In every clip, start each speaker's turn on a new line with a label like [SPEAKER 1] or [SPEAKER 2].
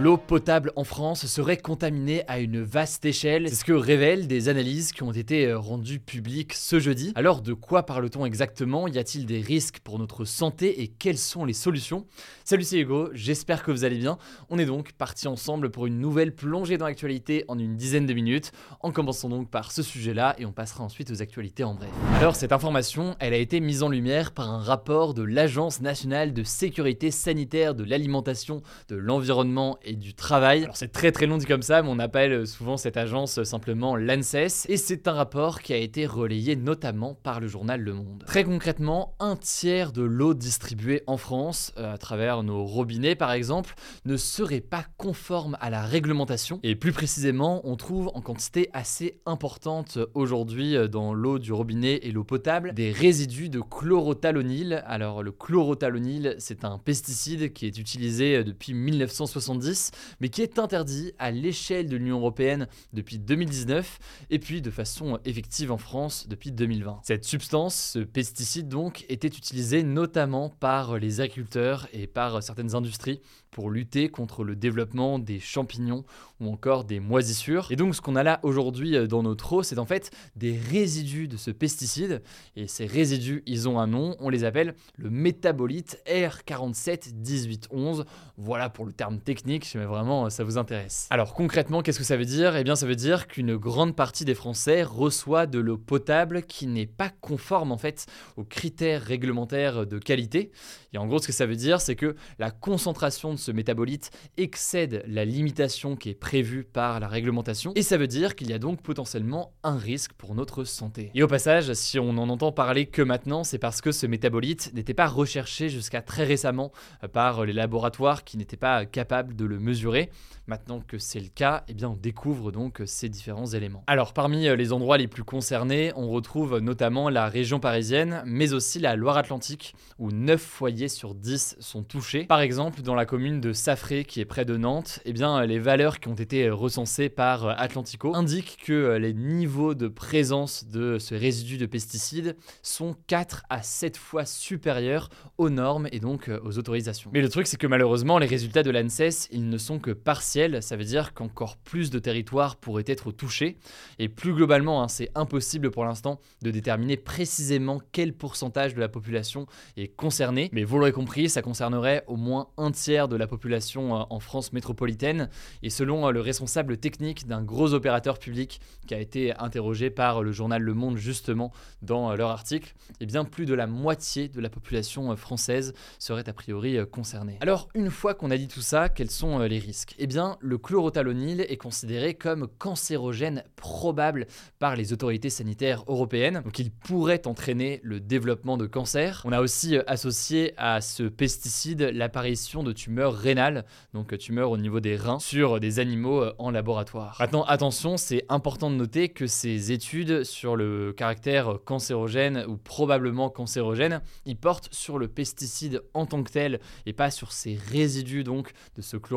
[SPEAKER 1] L'eau potable en France serait contaminée à une vaste échelle. C'est ce que révèlent des analyses qui ont été euh, rendues publiques ce jeudi. Alors de quoi parle-t-on exactement? Y a-t-il des risques pour notre santé et quelles sont les solutions? Salut c'est Hugo, j'espère que vous allez bien. On est donc parti ensemble pour une nouvelle plongée dans l'actualité en une dizaine de minutes. En commençant donc par ce sujet-là et on passera ensuite aux actualités en bref. Alors cette information, elle a été mise en lumière par un rapport de l'Agence nationale de sécurité sanitaire de l'alimentation, de l'environnement et du travail. Alors c'est très très long dit comme ça, mais on appelle souvent cette agence simplement l'ANSES, et c'est un rapport qui a été relayé notamment par le journal Le Monde. Très concrètement, un tiers de l'eau distribuée en France, euh, à travers nos robinets par exemple, ne serait pas conforme à la réglementation, et plus précisément, on trouve en quantité assez importante aujourd'hui euh, dans l'eau du robinet et l'eau potable des résidus de chlorothalonil. Alors le chlorothalonil, c'est un pesticide qui est utilisé euh, depuis 1970 mais qui est interdit à l'échelle de l'Union européenne depuis 2019 et puis de façon effective en France depuis 2020. Cette substance, ce pesticide donc, était utilisé notamment par les agriculteurs et par certaines industries pour lutter contre le développement des champignons ou encore des moisissures. Et donc ce qu'on a là aujourd'hui euh, dans notre eau, c'est en fait des résidus de ce pesticide. Et ces résidus, ils ont un nom, on les appelle le métabolite R471811. Voilà pour le terme technique, si vraiment euh, ça vous intéresse. Alors concrètement, qu'est-ce que ça veut dire? Eh bien ça veut dire qu'une grande partie des Français reçoit de l'eau potable qui n'est pas conforme en fait aux critères réglementaires de qualité. Et en gros, ce que ça veut dire, c'est que la concentration de ce métabolite excède la limitation qui est prévue par la réglementation. Et ça veut dire qu'il y a donc potentiellement un risque pour notre santé. Et au passage, si on n'en entend parler que maintenant, c'est parce que ce métabolite n'était pas recherché jusqu'à très récemment euh, par les laboratoires qui n'étaient pas capables de le mesurer. Maintenant que c'est le cas, eh bien on découvre donc ces différents éléments. Alors parmi euh, les endroits les plus concernés, on retrouve notamment la région parisienne, mais aussi la Loire-Atlantique, où 9 foyers sur 10 sont touchés. Par exemple, dans la commune de Safré, qui est près de Nantes, eh bien les valeurs qui ont été recensées par euh, Atlantico indiquent que euh, les niveaux de présence de ce résidu de pesticides sont 4 à 7 fois supérieurs aux normes et donc aux autorisations. Mais le truc, c'est que malheureusement, les résultats de l'ANSES, ils ne sont que partiels ça veut dire qu'encore plus de territoires pourraient être touchés. Et plus globalement, hein, c'est impossible pour l'instant de déterminer précisément quel pourcentage de la population est concerné. Mais vous l'aurez compris, ça concernerait au moins un tiers de la population euh, en France métropolitaine. Et selon euh, le responsable technique d'un gros opérateur public qui a été interrogé par le journal Le Monde justement dans euh, leur article, eh bien plus de la moitié de la population française serait a priori concernée. Alors une fois qu'on a dit tout ça, quels sont les risques Eh bien le chlorothalonil est considéré comme cancérogène probable par les autorités sanitaires européennes. Donc il pourrait entraîner le développement de cancer. On a aussi euh, associé à ce pesticide l'apparition de tumeurs rénales, donc tumeurs au niveau des reins, sur des animaux euh, en laboratoire. Maintenant, attention, c'est important de noter que ces études sur le caractère cancérogène ou probablement cancérogène, ils portent sur le pesticide en tant que tel et pas sur ces résidus donc de ce chlorothalonil.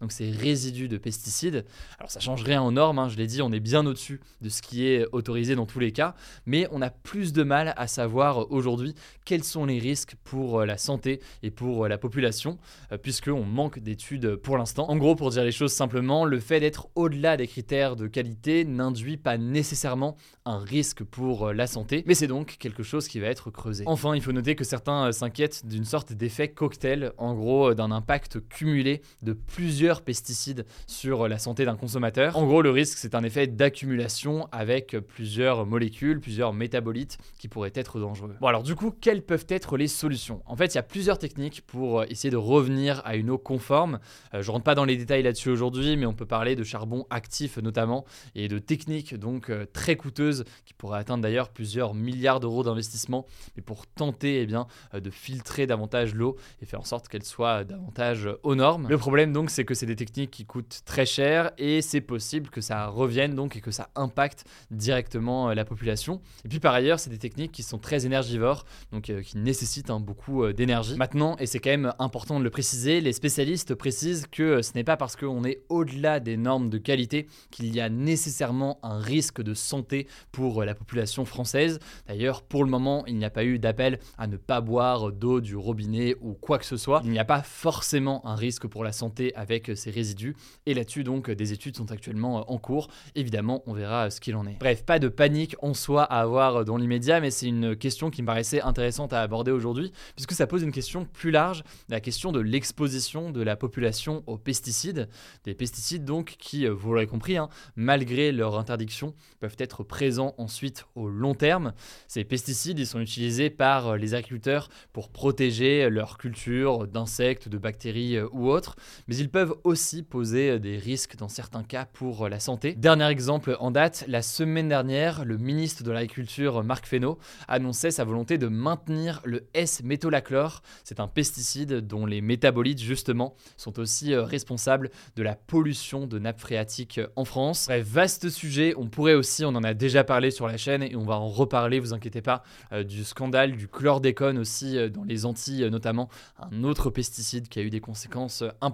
[SPEAKER 1] Donc ces résidus de pesticides. Alors ça change rien aux normes, hein, je l'ai dit, on est bien au-dessus de ce qui est autorisé dans tous les cas, mais on a plus de mal à savoir aujourd'hui quels sont les risques pour euh, la santé et pour euh, la population, euh, puisqu'on manque d'études pour l'instant. En gros, pour dire les choses simplement, le fait d'être au-delà des critères de qualité n'induit pas nécessairement un risque pour la santé, mais c'est donc quelque chose qui va être creusé. Enfin, il faut noter que certains s'inquiètent d'une sorte d'effet cocktail, en gros d'un impact cumulé de plusieurs pesticides sur la santé d'un consommateur. En gros, le risque, c'est un effet d'accumulation avec plusieurs molécules, plusieurs métabolites qui pourraient être dangereux. Bon, alors du coup, quelles peuvent être les solutions? En fait, il y a plusieurs techniques pour essayer de revenir à une eau conforme. Euh, je rentre pas dans les détails là-dessus aujourd'hui, mais on peut parler de charbon actif notamment et de techniques donc euh, très coûteuses qui pourraient atteindre d'ailleurs plusieurs milliards d'euros d'investissement, mais pour tenter eh bien, euh, de filtrer davantage l'eau et faire en sorte qu'elle soit davantage aux normes. Problème donc, c'est que c'est des techniques qui coûtent très cher et c'est possible que ça revienne donc et que ça impacte directement la population. Et puis par ailleurs, c'est des techniques qui sont très énergivores, donc qui nécessitent hein, beaucoup d'énergie. Maintenant, et c'est quand même important de le préciser, les spécialistes précisent que ce n'est pas parce qu'on est au-delà des normes de qualité qu'il y a nécessairement un risque de santé pour la population française. D'ailleurs, pour le moment, il n'y a pas eu d'appel à ne pas boire d'eau du robinet ou quoi que ce soit. Il n'y a pas forcément un risque pour la santé avec ces résidus. Et là-dessus, donc, des études sont actuellement en cours. Évidemment, on verra ce qu'il en est. Bref, pas de panique en soi à avoir dans l'immédiat, mais c'est une question qui me paraissait intéressante à aborder aujourd'hui, puisque ça pose une question plus large, la question de l'exposition de la population aux pesticides. Des pesticides donc qui, euh, vous l'aurez compris, hein, malgré leur interdiction, peuvent être présents ensuite au long terme. Ces pesticides, ils sont utilisés par euh, les agriculteurs pour protéger leur culture d'insectes, de bactéries euh, ou autres, mais ils peuvent aussi poser des risques dans certains cas pour la santé. Dernier exemple en date, la semaine dernière, le ministre de l'Agriculture, Marc Fesneau, annonçait sa volonté de maintenir le S-métolachlore. C'est un pesticide dont les métabolites justement sont aussi euh, responsables de la pollution de nappes phréatiques euh, en France. Bref, vaste sujet, on pourrait aussi, on en a déjà parlé sur la chaîne et on va en reparler, vous inquiétez pas, euh, du scandale du chlordécone aussi dans les Antilles notamment, un autre pesticide qui a eu des conséquences importantes.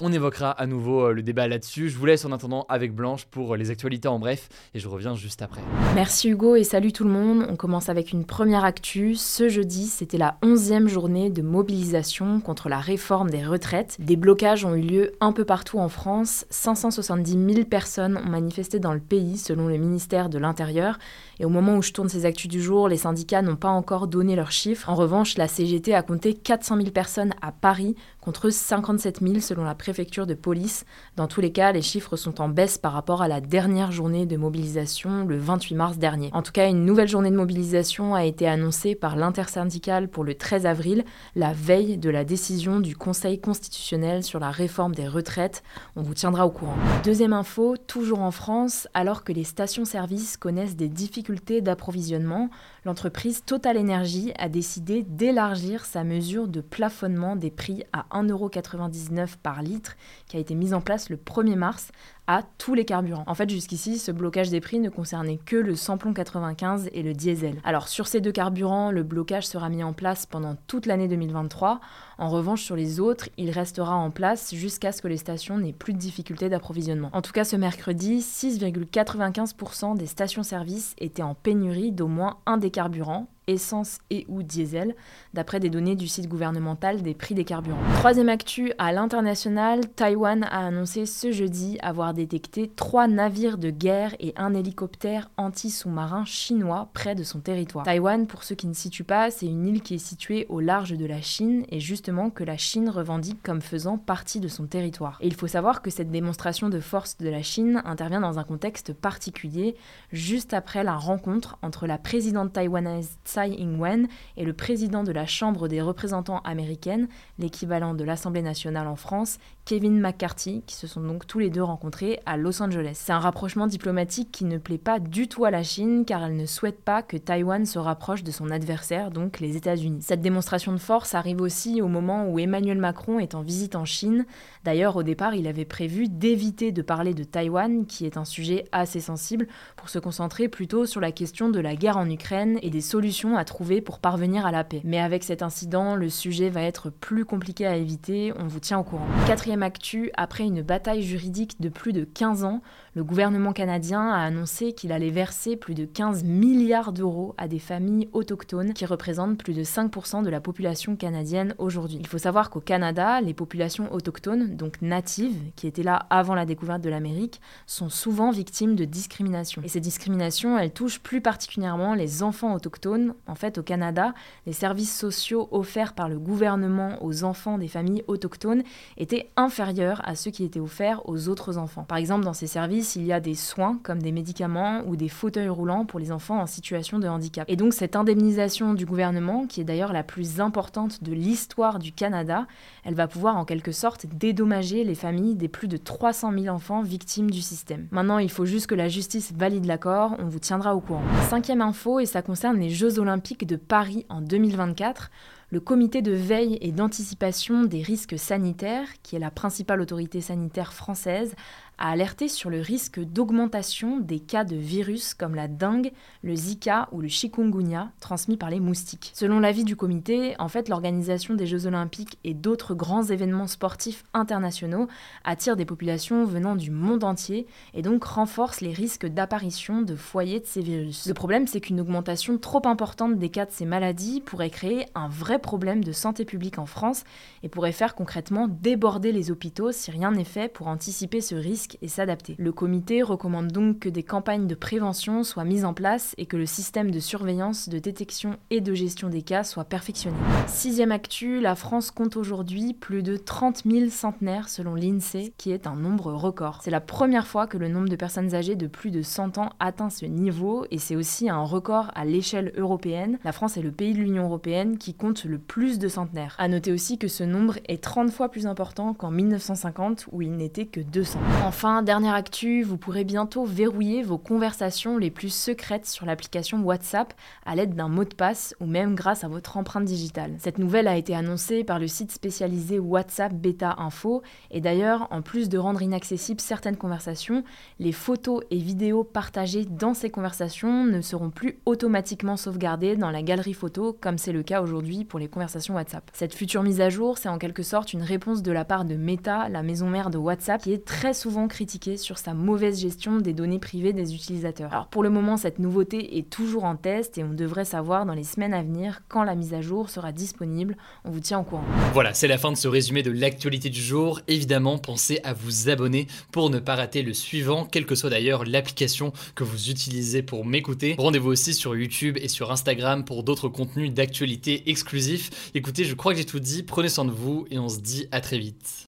[SPEAKER 1] On évoquera à nouveau le débat là-dessus. Je vous laisse en attendant avec Blanche pour les actualités en bref et je reviens juste après.
[SPEAKER 2] Merci Hugo et salut tout le monde. On commence avec une première actu. Ce jeudi, c'était la 11e journée de mobilisation contre la réforme des retraites. Des blocages ont eu lieu un peu partout en France. 570 000 personnes ont manifesté dans le pays selon le ministère de l'Intérieur. Et au moment où je tourne ces actus du jour, les syndicats n'ont pas encore donné leurs chiffres. En revanche, la CGT a compté 400 000 personnes à Paris contre 57 000 selon la préfecture de police. Dans tous les cas, les chiffres sont en baisse par rapport à la dernière journée de mobilisation le 28 mars dernier. En tout cas, une nouvelle journée de mobilisation a été annoncée par l'intersyndicale pour le 13 avril, la veille de la décision du Conseil constitutionnel sur la réforme des retraites. On vous tiendra au courant. Deuxième info, toujours en France, alors que les stations-service connaissent des difficultés d'approvisionnement, l'entreprise Total Energy a décidé d'élargir sa mesure de plafonnement des prix à 1,99€ par litre qui a été mise en place le 1er mars à tous les carburants. En fait, jusqu'ici, ce blocage des prix ne concernait que le samplon 95 et le diesel. Alors sur ces deux carburants, le blocage sera mis en place pendant toute l'année 2023. En revanche, sur les autres, il restera en place jusqu'à ce que les stations n'aient plus de difficultés d'approvisionnement. En tout cas, ce mercredi, 6,95% des stations-service étaient en pénurie d'au moins un des carburants, essence et ou diesel, d'après des données du site gouvernemental des prix des carburants. Troisième actu, à l'international, Taïwan a annoncé ce jeudi avoir détecté trois navires de guerre et un hélicoptère anti-sous-marin chinois près de son territoire. Taïwan, pour ceux qui ne situent pas, c'est une île qui est située au large de la Chine et justement que la Chine revendique comme faisant partie de son territoire. Et il faut savoir que cette démonstration de force de la Chine intervient dans un contexte particulier, juste après la rencontre entre la présidente taïwanaise Ing-wen et le président de la Chambre des représentants américaine, l'équivalent de l'Assemblée nationale en France, Kevin McCarthy, qui se sont donc tous les deux rencontrés à Los Angeles. C'est un rapprochement diplomatique qui ne plaît pas du tout à la Chine car elle ne souhaite pas que Taïwan se rapproche de son adversaire, donc les États-Unis. Cette démonstration de force arrive aussi au moment où Emmanuel Macron est en visite en Chine. D'ailleurs, au départ, il avait prévu d'éviter de parler de Taïwan, qui est un sujet assez sensible, pour se concentrer plutôt sur la question de la guerre en Ukraine et des solutions à trouver pour parvenir à la paix. Mais avec cet incident, le sujet va être plus compliqué à éviter, on vous tient au courant. Quatrième actu, après une bataille juridique de plus de de 15 ans, le gouvernement canadien a annoncé qu'il allait verser plus de 15 milliards d'euros à des familles autochtones qui représentent plus de 5% de la population canadienne aujourd'hui. Il faut savoir qu'au Canada, les populations autochtones, donc natives, qui étaient là avant la découverte de l'Amérique, sont souvent victimes de discrimination. Et ces discriminations, elles touchent plus particulièrement les enfants autochtones. En fait, au Canada, les services sociaux offerts par le gouvernement aux enfants des familles autochtones étaient inférieurs à ceux qui étaient offerts aux autres enfants. Par exemple, dans ces services, il y a des soins comme des médicaments ou des fauteuils roulants pour les enfants en situation de handicap. Et donc cette indemnisation du gouvernement, qui est d'ailleurs la plus importante de l'histoire du Canada, elle va pouvoir en quelque sorte dédommager les familles des plus de 300 000 enfants victimes du système. Maintenant, il faut juste que la justice valide l'accord, on vous tiendra au courant. Cinquième info, et ça concerne les Jeux olympiques de Paris en 2024 le comité de veille et d'anticipation des risques sanitaires, qui est la principale autorité sanitaire française, a alerté sur le risque d'augmentation des cas de virus comme la dengue, le Zika ou le chikungunya transmis par les moustiques. Selon l'avis du comité, en fait, l'organisation des Jeux olympiques et d'autres grands événements sportifs internationaux attire des populations venant du monde entier et donc renforce les risques d'apparition de foyers de ces virus. Le problème, c'est qu'une augmentation trop importante des cas de ces maladies pourrait créer un vrai problème de santé publique en France et pourrait faire concrètement déborder les hôpitaux si rien n'est fait pour anticiper ce risque et s'adapter. Le comité recommande donc que des campagnes de prévention soient mises en place et que le système de surveillance, de détection et de gestion des cas soit perfectionné. Sixième actu, la France compte aujourd'hui plus de 30 000 centenaires selon l'INSEE, qui est un nombre record. C'est la première fois que le nombre de personnes âgées de plus de 100 ans atteint ce niveau et c'est aussi un record à l'échelle européenne. La France est le pays de l'Union européenne qui compte le plus de centenaires. À noter aussi que ce nombre est 30 fois plus important qu'en 1950 où il n'était que 200. Enfin, dernière actu, vous pourrez bientôt verrouiller vos conversations les plus secrètes sur l'application WhatsApp à l'aide d'un mot de passe ou même grâce à votre empreinte digitale. Cette nouvelle a été annoncée par le site spécialisé WhatsApp Beta Info et d'ailleurs, en plus de rendre inaccessibles certaines conversations, les photos et vidéos partagées dans ces conversations ne seront plus automatiquement sauvegardées dans la galerie photo comme c'est le cas aujourd'hui pour les conversations WhatsApp. Cette future mise à jour, c'est en quelque sorte une réponse de la part de Meta, la maison mère de WhatsApp, qui est très souvent critiqué sur sa mauvaise gestion des données privées des utilisateurs. Alors pour le moment, cette nouveauté est toujours en test et on devrait savoir dans les semaines à venir quand la mise à jour sera disponible. On vous tient au courant.
[SPEAKER 1] Voilà, c'est la fin de ce résumé de l'actualité du jour. Évidemment, pensez à vous abonner pour ne pas rater le suivant, quelle que soit d'ailleurs l'application que vous utilisez pour m'écouter. Rendez-vous aussi sur YouTube et sur Instagram pour d'autres contenus d'actualité exclusifs. Écoutez, je crois que j'ai tout dit. Prenez soin de vous et on se dit à très vite.